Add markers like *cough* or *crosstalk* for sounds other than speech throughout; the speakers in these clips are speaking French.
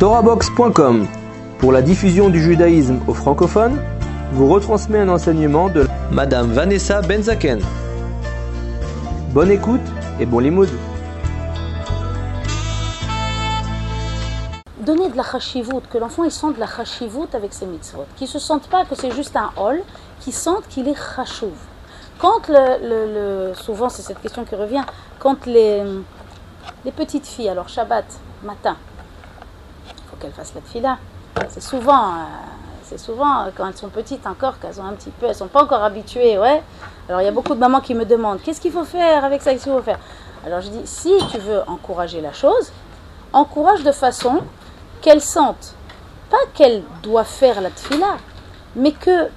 Torabox.com pour la diffusion du judaïsme aux francophones vous retransmet un enseignement de Madame Vanessa Benzaken. Bonne écoute et bon limoud. Donner de la chashivut, que l'enfant il sente de la chashivut avec ses mitzvot, qu'il ne se sente pas que c'est juste un hall, qu'il sente qu'il est chashuv. Quand le, le, souvent c'est cette question qui revient, quand les, les petites filles, alors Shabbat, matin, qu'elles fassent la fila. C'est souvent, euh, c'est souvent euh, quand elles sont petites encore qu'elles ont un petit peu, elles sont pas encore habituées, ouais. Alors il y a beaucoup de mamans qui me demandent qu'est-ce qu'il faut faire avec ça, qu'est-ce qu'il faut faire? Alors je dis si tu veux encourager la chose, encourage de façon qu'elle sente pas qu'elle doit faire la tfila, mais que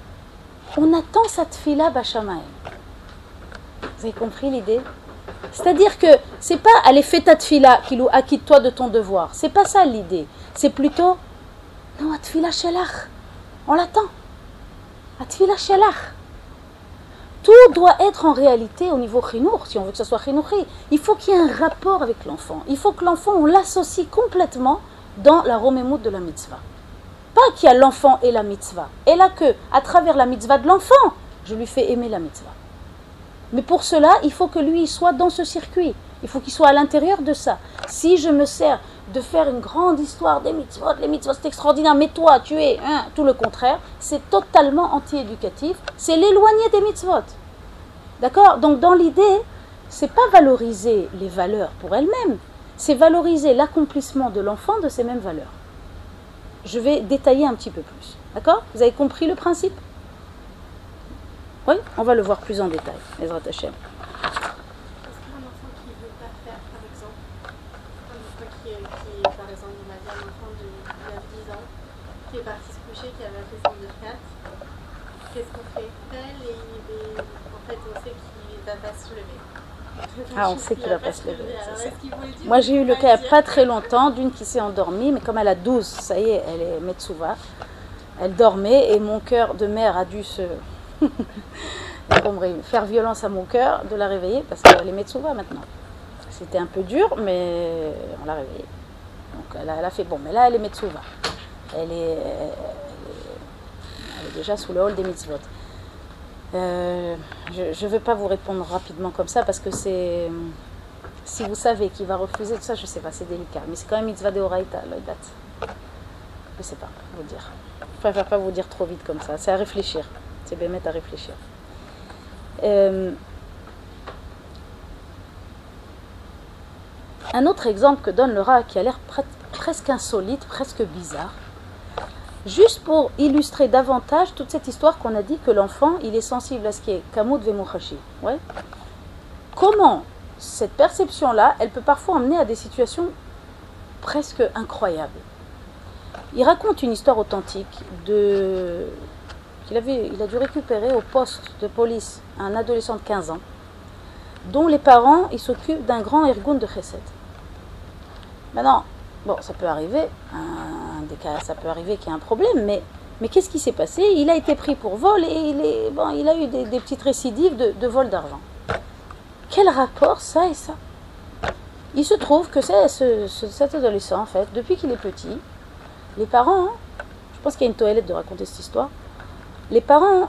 on attend cette tfila bachamael. Vous avez compris l'idée? C'est-à-dire que c'est pas allez fais ta tfila, ou acquitte-toi de ton devoir. C'est pas ça l'idée. C'est plutôt non, Atfila Shelach. On l'attend. Atfila Shelach. Tout doit être en réalité au niveau chinour, si on veut que ce soit chinouri. Il faut qu'il y ait un rapport avec l'enfant. Il faut que l'enfant, on l'associe complètement dans la romémout de la mitzvah. Pas qu'il y a l'enfant et la mitzvah. Et là que, à travers la mitzvah de l'enfant, je lui fais aimer la mitzvah. Mais pour cela, il faut que lui soit dans ce circuit. Il faut qu'il soit à l'intérieur de ça. Si je me sers de faire une grande histoire des mitzvot, les mitzvot c'est extraordinaire, mais toi tu es tout le contraire, c'est totalement anti-éducatif, c'est l'éloigner des mitzvot. D'accord? Donc dans l'idée, c'est pas valoriser les valeurs pour elles-mêmes, c'est valoriser l'accomplissement de l'enfant de ces mêmes valeurs. Je vais détailler un petit peu plus. D'accord? Vous avez compris le principe? Oui On va le voir plus en détail, Ezra Hashem. qu'est-ce qu'on fait Elle et, en fait on sait qu'il ne va pas se lever. Ah, on sait qu'il ne va pas se lever. Moi, j'ai eu le cas il n'y a pas très longtemps d'une qui s'est endormie, mais comme elle a 12, ça y est, elle est Metsuva. Elle dormait et mon cœur de mère a dû se. Faire violence à mon cœur de la réveiller parce qu'elle est Metsuva maintenant. C'était un peu dur, mais on l'a réveillée. Donc elle a, fait bon, mais là elle est Metsuva. Elle est, déjà sous le hall des mitzvot. Euh, je ne veux pas vous répondre rapidement comme ça parce que c'est. Si vous savez qu'il va refuser tout ça, je ne sais pas, c'est délicat. Mais c'est quand même mitzvah de Horaïta, l'oidat. Je ne sais pas vous dire. Je préfère pas vous dire trop vite comme ça. C'est à réfléchir. C'est bien à réfléchir. Euh, un autre exemple que donne rat qui a l'air presque insolite, presque bizarre, Juste pour illustrer davantage toute cette histoire qu'on a dit que l'enfant, il est sensible à ce qui est Kamut Vemuchashi. Ouais. Comment cette perception-là, elle peut parfois emmener à des situations presque incroyables? Il raconte une histoire authentique de il a dû récupérer au poste de police un adolescent de 15 ans, dont les parents s'occupent d'un grand ergoun de Chesed. Maintenant, bon, ça peut arriver, des cas, ça peut arriver qu'il y ait un problème, mais, mais qu'est-ce qui s'est passé? Il a été pris pour vol et il, a eu des, petites récidives de, vol d'argent. Quel rapport ça et ça? Il se trouve que cet adolescent, en fait, depuis qu'il est petit, les parents, hein, je pense qu'il y a une toilette de raconter cette histoire, les parents,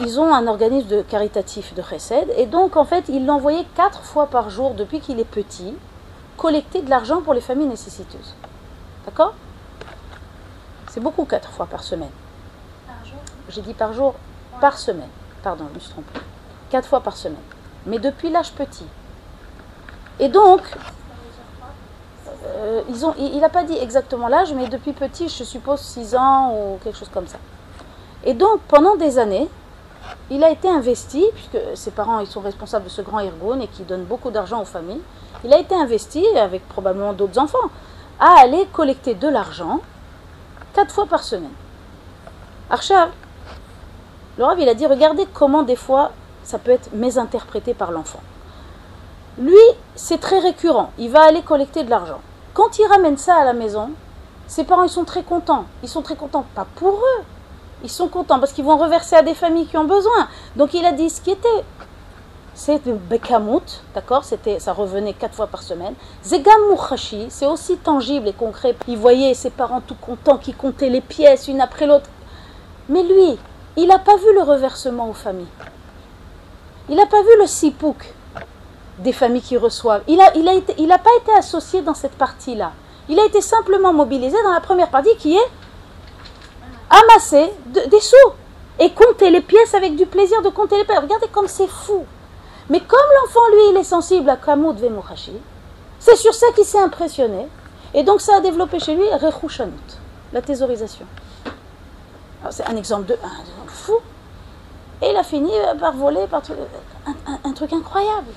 ils ont un organisme de caritatif de Chesed, et donc en fait, ils l'envoyaient quatre fois par jour depuis qu'il est petit, collecter de l'argent pour les familles nécessiteuses. D'accord? C'est beaucoup quatre fois par semaine. Par jour J'ai dit par jour, par semaine. Pardon, je me suis trompée. Quatre fois par semaine. Mais depuis l'âge petit. Et donc, euh, ils ont, il n'a pas dit exactement l'âge, mais depuis petit, je suppose 6 ans ou quelque chose comme ça. Et donc, pendant des années, il a été investi, puisque ses parents ils sont responsables de ce grand ergon et qui donne beaucoup d'argent aux familles, il a été investi, avec probablement d'autres enfants, à aller collecter de l'argent quatre fois par semaine. Archav, le il a dit regardez comment des fois ça peut être mésinterprété par l'enfant. Lui, c'est très récurrent. Il va aller collecter de l'argent. Quand il ramène ça à la maison, ses parents, ils sont très contents. Ils sont très contents, pas pour eux. Ils sont contents parce qu'ils vont reverser à des familles qui ont besoin. Donc il a dit ce qui était, c'est Bekamut, d'accord? C'était, Ça revenait quatre fois par semaine. Zegam Mouchashi, c'est aussi tangible et concret. Il voyait ses parents tout contents qui comptaient les pièces une après l'autre. Mais lui, il n'a pas vu le reversement aux familles. Il n'a pas vu le sipouk des familles qui reçoivent. Il n'a il a il pas été associé dans cette partie-là. Il a été simplement mobilisé dans la première partie qui est amasser des sous et compter les pièces avec du plaisir de compter les pièces. Regardez comme c'est fou. Mais comme l'enfant, lui, il est sensible à Kamut Vemouchashi, c'est sur ça qu'il s'est impressionné. Et donc ça a développé chez lui Rechushanut, la thésaurisation. C'est un exemple de un fou. Et il a fini par voler par un, truc incroyable.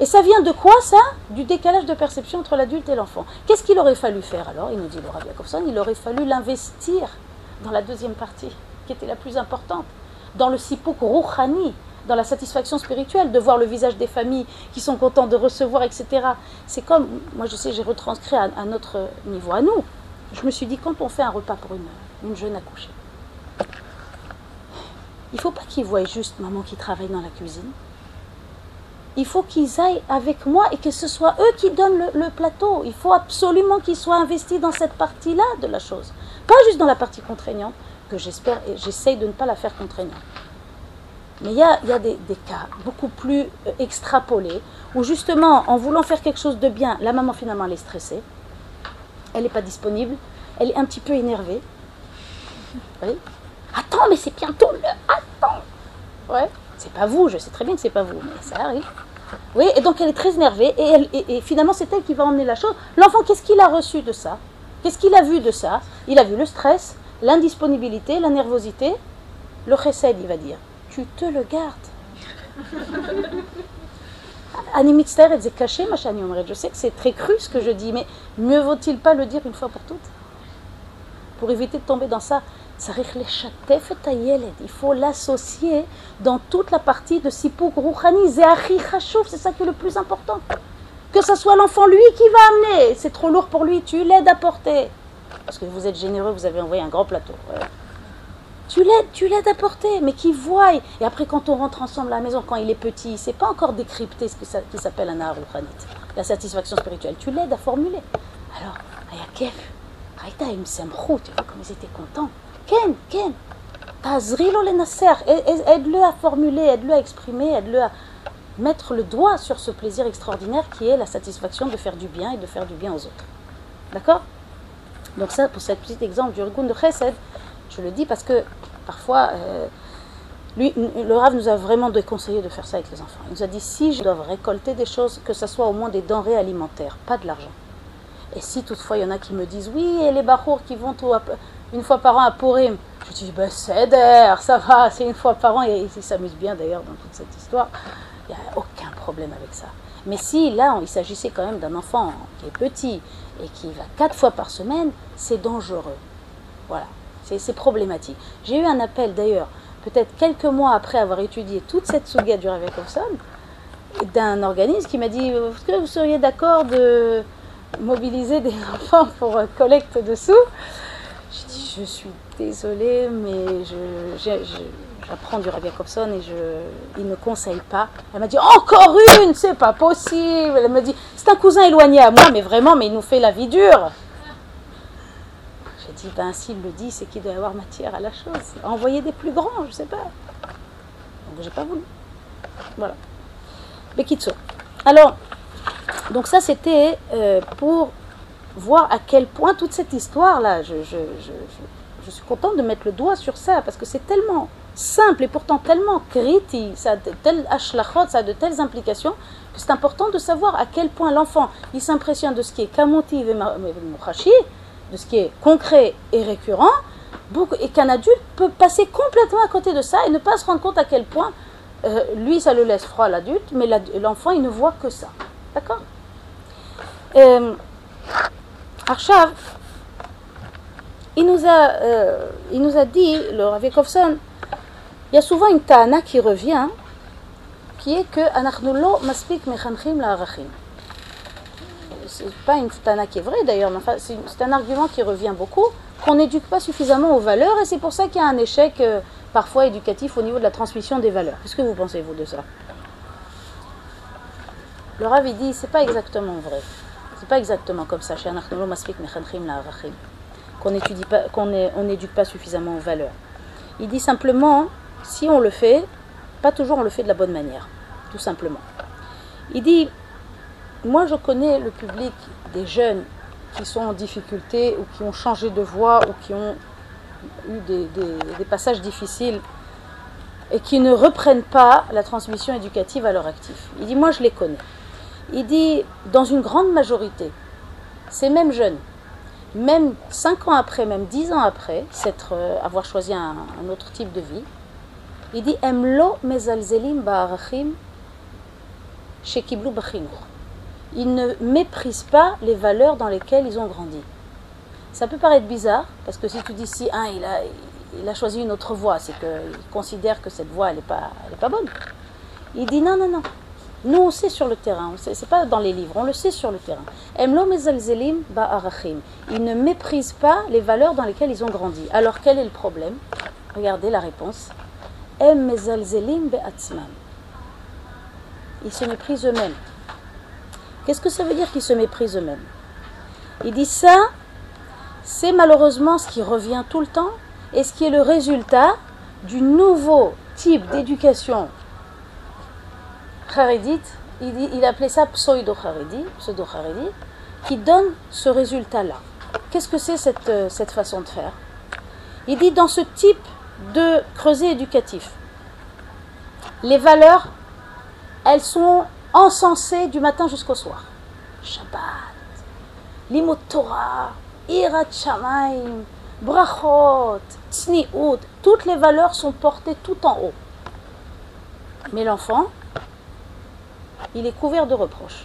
Et ça vient de quoi ça? Du décalage de perception entre l'adulte et l'enfant. Qu'est-ce qu'il aurait fallu faire alors? Il nous dit Laura Jacobson, il aurait fallu l'investir dans la deuxième partie, qui était la plus importante, dans le sipuk rouhani, dans la satisfaction spirituelle, de voir le visage des familles qui sont contents de recevoir, etc. C'est comme, moi je sais, j'ai retranscrit à, notre niveau, à nous. Je me suis dit, quand on fait un repas pour une, une jeune accouchée, il ne faut pas qu'ils voient juste maman qui travaille dans la cuisine. Il faut qu'ils aillent avec moi et que ce soit eux qui donnent le plateau. Il faut absolument qu'ils soient investis dans cette partie-là de la chose. Pas juste dans la partie contraignante, que j'espère et j'essaye de ne pas la faire contraignante. Mais il y a, des, cas beaucoup plus euh, extrapolés où justement, en voulant faire quelque chose de bien, la maman finalement elle est stressée, elle n'est pas disponible, elle est un petit peu énervée. Attends, mais c'est bientôt le. Attends Ouais, c'est pas vous, je sais très bien que c'est pas vous, mais ça arrive. Oui, et donc elle est très énervée et finalement c'est elle qui va emmener la chose. L'enfant, qu'est-ce qu'il a reçu de ça? Qu'est-ce qu'il a vu de ça? Il a vu le stress, l'indisponibilité, la nervosité, le chesed, il va dire. Tu te le gardes. *laughs* Je sais que c'est très cru ce que je dis, mais mieux vaut-il pas le dire une fois pour toutes? Pour éviter de tomber dans ça. Il faut l'associer dans toute la partie de Sipuk Rouhani. C'est ça qui est le plus important. Que ce soit l'enfant lui qui va amener. C'est trop lourd pour lui, tu l'aides à porter. Parce que vous êtes généreux, vous avez envoyé un grand plateau. Tu l'aides, tu l'aides à porter, mais qui voit. Et après, quand on rentre ensemble à la maison, quand il est petit, c'est pas encore décrypté ce qui s'appelle un aruchanit, la satisfaction spirituelle. Tu l'aides à formuler. Alors, Ayakef, Raïta il tu vois comme ils étaient contents. Ken, Ken, Tazrilo le Nasser, aide-le à formuler, aide-le à exprimer, aide-le à mettre le doigt sur ce plaisir extraordinaire qui est la satisfaction de faire du bien et de faire du bien aux autres. D'accord? Donc ça, pour cet petit exemple du Rgun de Chesed, je le dis parce que parfois, euh, lui, le Rav nous a vraiment déconseillé de faire ça avec les enfants. Il nous a dit, si je dois récolter des choses, que ce soit au moins des denrées alimentaires, pas de l'argent. Et si toutefois il y en a qui me disent, oui, et les bachours qui vont une fois par an à Purim, je dis, ben c'est d'air, ça va, c'est une fois par an, et ils s'amusent bien d'ailleurs dans toute cette histoire. Il n'y a aucun problème avec ça. Mais si là, il s'agissait quand même d'un enfant qui est petit et qui va quatre fois par semaine, c'est dangereux. Voilà, c'est problématique. J'ai eu un appel d'ailleurs, peut-être quelques mois après avoir étudié toute cette souga du Ravekovson, d'un organisme qui m'a dit Est-ce que vous seriez d'accord de mobiliser des *laughs* enfants pour euh, collecte de sous? Je dis Je suis désolée, mais je j'apprends du Rabbi Jacobson et je, il ne conseille pas. Elle m'a dit encore une, c'est pas possible. Elle me dit c'est un cousin éloigné à moi, mais vraiment, mais il nous fait la vie dure. J'ai dit ben s'il le dit, c'est qu'il doit y avoir matière à la chose. Envoyer des plus grands, je sais pas. Donc j'ai pas voulu. Voilà. Bekitsu. Alors, donc ça c'était euh, pour voir à quel point toute cette histoire là, je, je, je, je suis contente de mettre le doigt sur ça parce que c'est tellement simple et pourtant tellement kriti, ça a de telles ça a de telles implications que c'est important de savoir à quel point l'enfant il s'impressionne de ce qui est kamoti de ce qui est concret et récurrent, et qu'un adulte peut passer complètement à côté de ça et ne pas se rendre compte à quel point euh, lui ça le laisse froid l'adulte, mais l'enfant il ne voit que ça. D'accord? Euh, Arshav, il nous a, euh, il nous a dit, le Ravikovson, il y a souvent une ta'ana qui revient, qui est que anachnulo maspik mechanchim la'arachim. C'est pas une ta'ana qui est vraie d'ailleurs, mais c'est un argument qui revient beaucoup, qu'on n'éduque pas suffisamment aux valeurs, et c'est pour ça qu'il y a un échec euh, parfois éducatif au niveau de la transmission des valeurs. Qu'est-ce que vous pensez, vous, de ça? Le Rav il dit c'est pas exactement vrai. C'est pas exactement comme ça. Chez Qu'on étudie pas, qu'on n'éduque pas suffisamment aux valeurs. Il dit simplement si on le fait, pas toujours on le fait de la bonne manière, tout simplement. Il dit moi je connais le public des jeunes qui sont en difficulté ou qui ont changé de voie ou qui ont eu des, passages difficiles et qui ne reprennent pas la transmission éducative à leur actif. Il dit, moi je les connais. Il dit, dans une grande majorité, ces mêmes jeunes, même 5 ans après, même 10 ans après, euh, avoir choisi un, autre type de vie, il dit, Ils ne méprisent pas les valeurs dans lesquelles ils ont grandi. Ça peut paraître bizarre, parce que si tu dis si un, il a, il a choisi une autre voie, c'est qu'il considère que cette voie, elle n'est pas, pas bonne. Il dit non, non, non. Nous, on sait sur le terrain, ce n'est pas dans les livres, on le sait sur le terrain. Ils ne méprisent pas les valeurs dans lesquelles ils ont grandi. Alors, quel est le problème? Regardez la réponse. Ils se méprisent eux-mêmes. Qu'est-ce que ça veut dire qu'ils se méprisent eux-mêmes? Il dit ça, c'est malheureusement ce qui revient tout le temps et ce qui est le résultat du nouveau type d'éducation charédite, il, il, appelait ça pseudo-charedi, pseudo qui donne ce résultat-là. Qu'est-ce que c'est cette, euh, cette façon de faire? Il dit dans ce type de creuset éducatif, les valeurs, elles sont encensées du matin jusqu'au soir. Shabbat, limut Torah, irat brachot, tzniut, toutes les valeurs sont portées tout en haut. Mais l'enfant, il est couvert de reproches.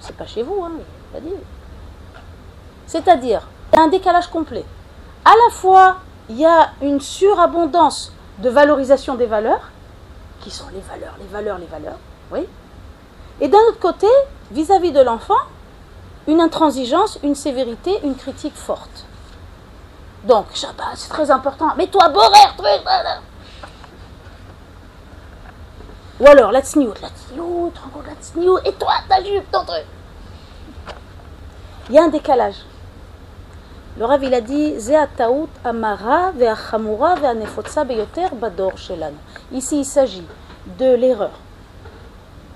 C'est pas chez vous, hein, C'est-à-dire, un décalage complet. À la fois, il y a une surabondance de valorisation des valeurs, qui sont les valeurs, les valeurs, les valeurs, oui. Et d'un autre côté, vis-à-vis -vis de l'enfant, une intransigeance, une sévérité, une critique forte. Donc, Shabbat, c'est très important. Mais toi, Borer, Ou alors, la tsniout, la tsniout, la tsniout, et toi, ta jupe, ton truc. Il y a un décalage. Le Rav, il a dit amara bador. Ici, il s'agit de l'erreur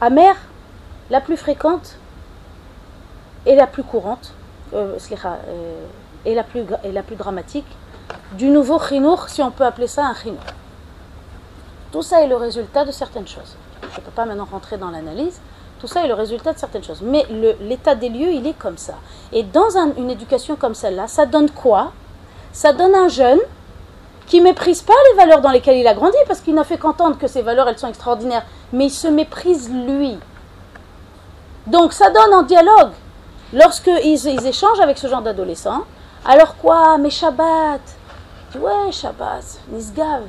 amère, la plus fréquente et la plus courante. Euh, euh, et la plus, et la plus dramatique du nouveau chinour, si on peut appeler ça un chinour. Tout ça est le résultat de certaines choses. Je ne peux pas maintenant rentrer dans l'analyse. Tout ça est le résultat de certaines choses. Mais l'état des lieux, il est comme ça. Et dans une éducation comme celle-là, ça donne quoi? Ça donne un jeune qui méprise pas les valeurs dans lesquelles il a grandi, parce qu'il n'a fait qu'entendre que ces valeurs, elles sont extraordinaires, mais il se méprise lui. Donc ça donne un dialogue. Lorsqu'ils ils échangent avec ce genre d'adolescents, alors quoi? Mais Shabbat Ouais, Shabbat, Nisgav.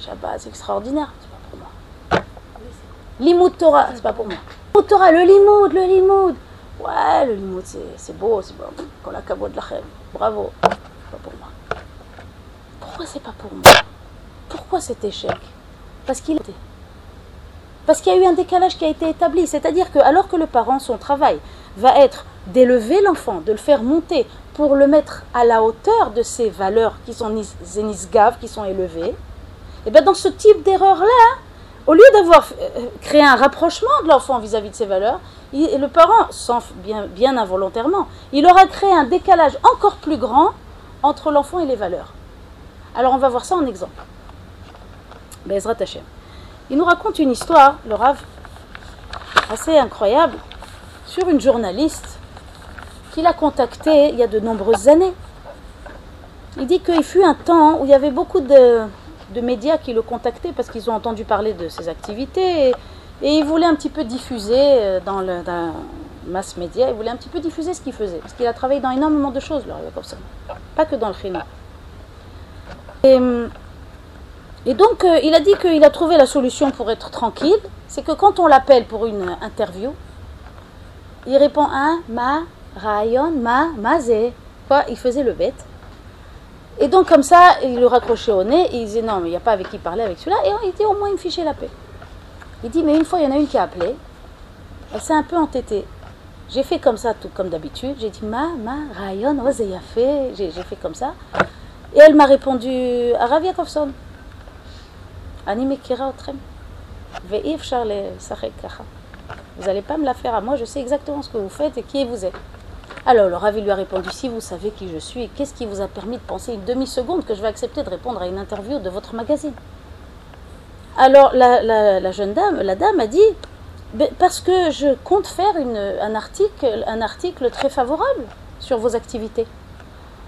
Shabbat, c'est extraordinaire. C'est pas pour moi. Limoud Torah, c'est pas pour moi. Torah, le limoud, le limoud. Ouais, le limoud, c'est beau, c'est bon. Qu'on la de la Bravo. Pas pour moi. Pourquoi c'est pas pour moi? Pourquoi cet échec? Parce qu'il était. Parce qu'il y a eu un décalage qui a été établi. C'est-à-dire que, alors que le parent, son travail va être d'élever l'enfant, de le faire monter pour le mettre à la hauteur de ces valeurs qui sont zénisgaves, qui sont élevées, et eh bien dans ce type d'erreur-là, au lieu d'avoir euh, créé un rapprochement de l'enfant vis-à-vis de ces valeurs, le parent, sans, bien, involontairement, il aura créé un décalage encore plus grand entre l'enfant et les valeurs. Alors on va voir ça en exemple. Bezrat Hashem. Il nous raconte une histoire, le Rav, assez incroyable, sur une journaliste qu'il a contactée il y a de nombreuses années. Il dit qu'il fut un temps où il y avait beaucoup de, médias qui le contactaient parce qu'ils ont entendu parler de ses activités et, ils voulaient un petit peu diffuser euh, dans le mass média, ils voulaient un petit peu diffuser ce qu'il faisait parce qu'il a travaillé dans énormément de choses, comme ça. pas que dans le khina. Et, et donc euh, il a dit qu'il a trouvé la solution pour être tranquille, c'est que quand on l'appelle pour une interview, il répond un ma rayon ma mazé. Quoi Il faisait le bête. Et donc comme ça, il le raccrochait au nez il disait non, mais il n'y a pas avec qui parler avec celui-là. Et il dit au moins il me fichait la paix. Il dit mais une fois il y en a une qui a appelé Elle s'est un peu entêtée. J'ai fait comme ça, tout comme d'habitude. J'ai dit Ma, ma, Rayon, fait? J'ai fait comme ça. Et elle m'a répondu Arav Yakovson. Ani Mekira Otrem. Ve'if Charle Kacha. Vous n'allez pas me la faire à moi, je sais exactement ce que vous faites et qui vous êtes. Alors le Ravi lui a répondu Si vous savez qui je suis, qu'est-ce qui vous a permis de penser une demi-seconde que je vais accepter de répondre à une interview de votre magazine? Alors la, jeune dame, la dame a dit ben, Parce que je compte faire un, article, un article très favorable sur vos activités.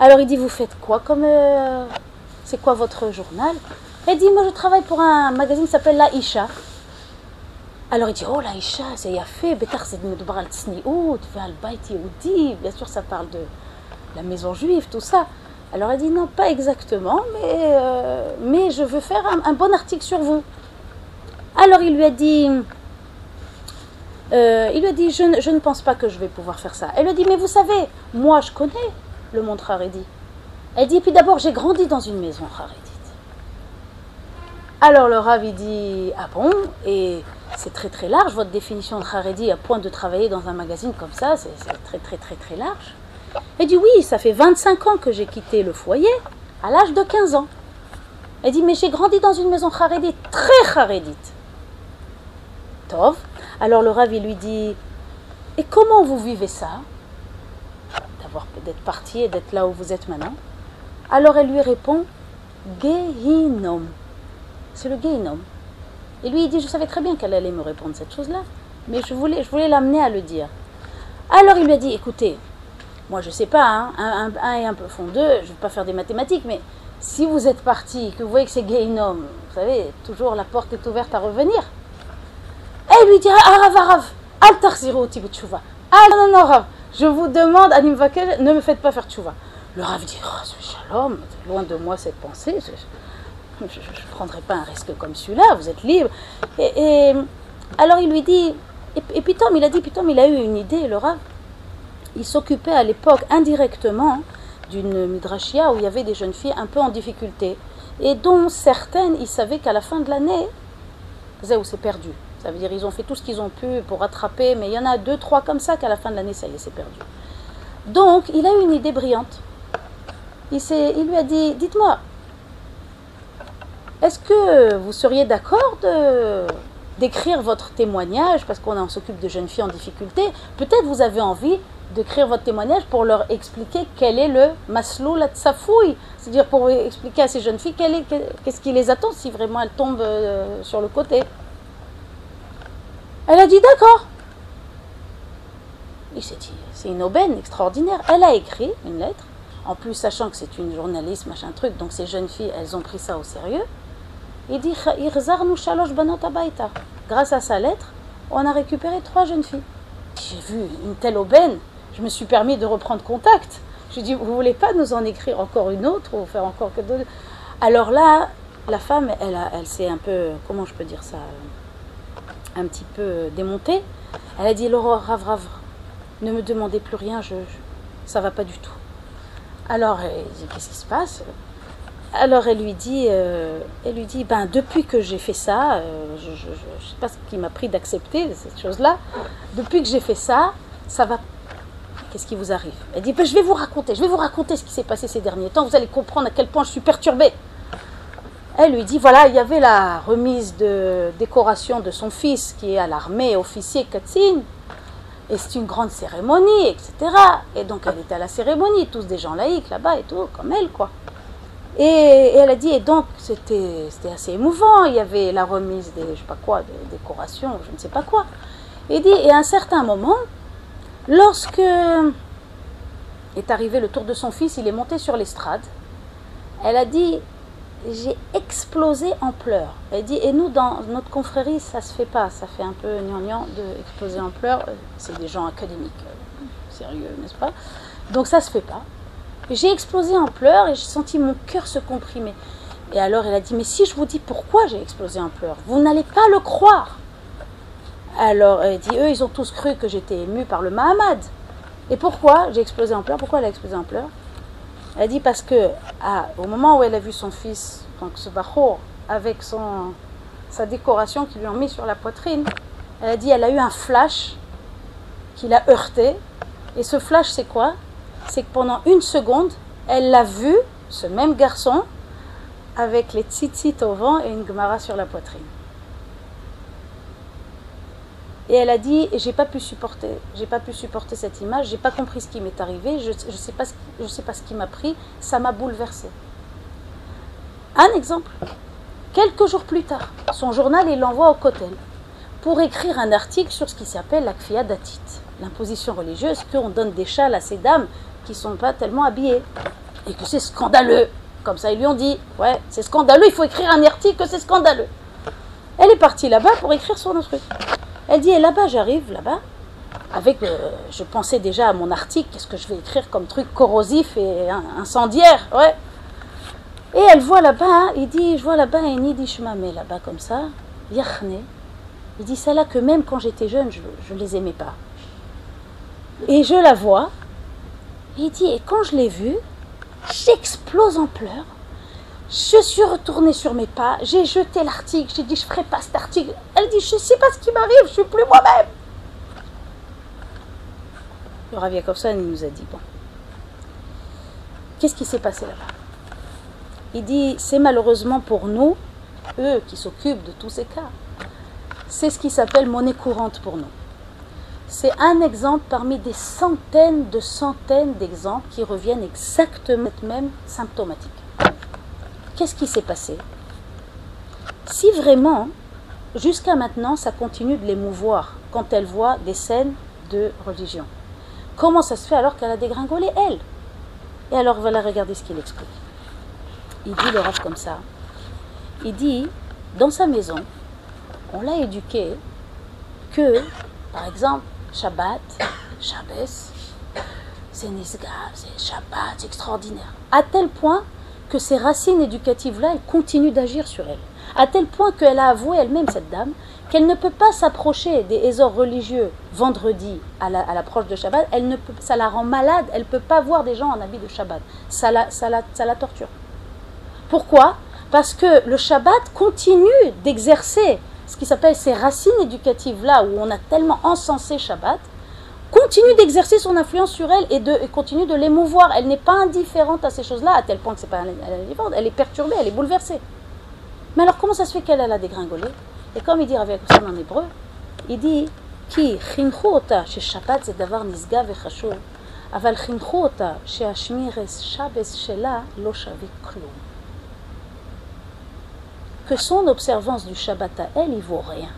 Alors il dit Vous faites quoi comme. Euh, c'est quoi votre journal? Elle dit Moi je travaille pour un magazine qui s'appelle La Isha. Alors il dit Oh la Isha, c'est Yafé, Betar c'est bien sûr ça parle de la maison juive, tout ça. Alors elle dit Non, pas exactement, mais, euh, mais je veux faire un, bon article sur vous. Alors il lui a dit euh, il lui dit je, ne pense pas que je vais pouvoir faire ça. Elle lui a dit Mais vous savez, moi je connais le monde Haredi. Elle dit Puis d'abord, j'ai grandi dans une maison Haredi. Alors le Rav il dit Ah bon Et c'est très très large, votre définition de Haredi à point de travailler dans un magazine comme ça, c'est très très très très large. Elle dit oui, ça fait 25 ans que j'ai quitté le foyer, à l'âge de 15 ans. Elle dit mais j'ai grandi dans une maison Haredi, très Haredite. Tov. Alors le Rav lui dit et comment vous vivez ça? D'avoir d'être parti et d'être là où vous êtes maintenant. Alors elle lui répond Gehinom. C'est le Gehinom. Et lui, il dit, je savais très bien qu'elle allait me répondre cette chose-là, mais je voulais, je voulais l'amener à le dire. Alors il lui a dit, écoutez, moi je sais pas, hein, un, un, et un peu font deux, je ne vais pas faire des mathématiques, mais si vous êtes parti, que vous voyez que c'est gay homme, vous savez, toujours la porte est ouverte à revenir. Et il lui dit, Arav, Arav, al Ah non, non, je vous demande, Anim ne me faites pas faire tchouva. Le Rav dit, oh, shalom, loin de moi cette pensée je ne prendrai pas un risque comme celui-là, vous êtes libre. Et, alors il lui dit, et, puis Tom, il a dit, puis Tom, il a eu une idée, Rav. Il s'occupait à l'époque indirectement d'une midrashia où il y avait des jeunes filles un peu en difficulté et dont certaines, ils savaient qu'à la fin de l'année, c'est perdu. Ça veut dire ils ont fait tout ce qu'ils ont pu pour rattraper, mais il y en a deux, trois comme ça qu'à la fin de l'année, ça y est, c'est perdu. Donc, il a eu une idée brillante. Il, il lui a dit, dites-moi, est-ce que vous seriez d'accord d'écrire votre témoignage, parce qu'on s'occupe de jeunes filles en difficulté, peut-être vous avez envie d'écrire votre témoignage pour leur expliquer quel est le maslou la c'est-à-dire pour expliquer à ces jeunes filles qu'est-ce qui les attend si vraiment elles tombent euh, sur le côté. Elle a dit d'accord. Il s'est dit, c'est une aubaine extraordinaire. Elle a écrit une lettre, en plus sachant que c'est une journaliste, machin truc, donc ces jeunes filles, elles ont pris ça au sérieux. Il dit Grâce à sa lettre, on a récupéré trois jeunes filles. J'ai vu une telle aubaine, je me suis permis de reprendre contact. Je dit Vous voulez pas nous en écrire encore une autre ou faire encore que d'autres Alors là, la femme, elle, elle s'est un peu, comment je peux dire ça, un petit peu démontée. Elle a dit Laura, rave, rave, ne me demandez plus rien, je, ça va pas du tout. Alors, qu'est-ce qui se passe? Alors elle lui dit, euh, elle lui dit, ben depuis que j'ai fait ça, euh, je ne sais pas ce qui m'a pris d'accepter cette chose-là. Depuis que j'ai fait ça, ça va. Qu'est-ce qui vous arrive? Elle dit, ben, je vais vous raconter, je vais vous raconter ce qui s'est passé ces derniers temps. Vous allez comprendre à quel point je suis perturbée. Elle lui dit, voilà, il y avait la remise de décoration de son fils qui est à l'armée, officier Katsine. Et c'est une grande cérémonie, etc. Et donc elle était à la cérémonie, tous des gens laïcs là-bas et tout, comme elle, quoi. Et, elle a dit, et donc c'était assez émouvant, il y avait la remise des, je sais pas quoi, des décorations, je ne sais pas quoi. Et dit, et à un certain moment, lorsque est arrivé le tour de son fils, il est monté sur l'estrade, elle a dit, j'ai explosé en pleurs. Elle dit, et nous, dans notre confrérie, ça se fait pas, ça fait un peu gnangnan de exploser en pleurs, c'est des gens académiques, euh, sérieux, n'est-ce pas? Donc ça se fait pas. J'ai explosé en pleurs et j'ai senti mon cœur se comprimer. Et alors elle a dit, mais si je vous dis pourquoi j'ai explosé en pleurs, vous n'allez pas le croire. Alors elle dit, eux, ils ont tous cru que j'étais émue par le Mahamad. Et pourquoi j'ai explosé en pleurs? Pourquoi elle a explosé en pleurs? Elle a dit parce que ah, au moment où elle a vu son fils, donc ce Bachour, avec son, sa décoration qu'ils lui ont mis sur la poitrine, elle a dit, elle a eu un flash qui l'a heurté. Et ce flash, c'est quoi? C'est que pendant une seconde, elle l'a vu, ce même garçon, avec les tzitzit au vent et une gemara sur la poitrine. Et elle a dit, j'ai pas pu supporter, j'ai pas pu supporter cette image, j'ai pas compris ce qui m'est arrivé, je, je sais pas, ce, qui m'a pris, ça m'a bouleversé. Un exemple. Quelques jours plus tard, son journal, il l'envoie au Kotel pour écrire un article sur ce qui s'appelle la datit, l'imposition religieuse, qu'on donne des châles à ces dames qui ne sont pas tellement habillées, et que c'est scandaleux. Comme ça, ils lui ont dit, ouais, c'est scandaleux, il faut écrire un article que c'est scandaleux. Elle est partie là-bas pour écrire son truc. Elle dit, et là-bas, j'arrive là-bas, avec, euh, je pensais déjà à mon article, qu'est-ce que je vais écrire comme truc corrosif et incendiaire, ouais. Et elle voit là-bas, hein, il dit, je vois là-bas un Idishmame là-bas comme ça, Yachne. Il dit, celle-là que même quand j'étais jeune, je ne les aimais pas. Et je la vois, il dit, et quand je l'ai vue, j'explose en pleurs. Je suis retournée sur mes pas, j'ai jeté l'article, j'ai dit je ferai pas cet article. Elle dit je sais pas ce qui m'arrive, je suis plus moi-même. Le Rav nous a dit bon, qu'est-ce qui s'est passé là-bas? Il dit c'est malheureusement pour nous, eux qui s'occupent de tous ces cas, c'est ce qui s'appelle monnaie courante pour nous. C'est un exemple parmi des centaines de centaines d'exemples qui reviennent exactement même symptomatiques. Qu'est-ce qui s'est passé? Si vraiment, jusqu'à maintenant, ça continue de l'émouvoir quand elle voit des scènes de religion, comment ça se fait alors qu'elle a dégringolé, elle? Et alors, voilà, regardez ce qu'il explique. Il dit le raf comme ça. Il dit, dans sa maison, on l'a éduqué que, par exemple, Shabbat, Shabbos, c'est Nisgav, c'est Shabbat, c'est extraordinaire. À tel point que ces racines éducatives-là, elles continuent d'agir sur elle. À tel point qu'elle a avoué elle-même, cette dame, qu'elle ne peut pas s'approcher des hésors religieux vendredi à l'approche de Shabbat. Elle ne peut, ça la rend malade, elle ne peut pas voir des gens en habit de Shabbat. Ça la, ça la, ça la torture. Pourquoi? Parce que le Shabbat continue d'exercer ce qui s'appelle ces racines éducatives-là, où on a tellement encensé Shabbat, continue d'exercer son influence sur elle et, continue de l'émouvoir. Elle n'est pas indifférente à ces choses-là, à tel point que c'est pas indifférente, elle est perturbée, elle est bouleversée. Mais alors comment ça se fait qu'elle a dégringolé Et comme il dit avec ça en hébreu, il dit d'avoir nisga vechashur, aval ota chez Hashmires Shabbos shela lo shavik klum que son observance du Shabbat à elle, il vaut rien.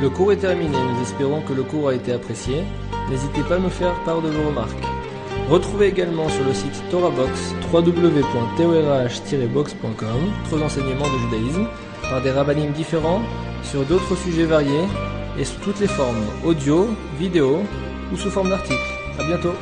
Le cours est terminé, nous espérons que le cours a été apprécié. N'hésitez pas à nous faire part de vos remarques. Retrouvez également sur le site TorahBox www.torah-box.com d'autres enseignements de judaïsme par des rabbinim différents sur d'autres sujets variés et sous toutes les formes audio, vidéo ou sous forme d'articles. A bientôt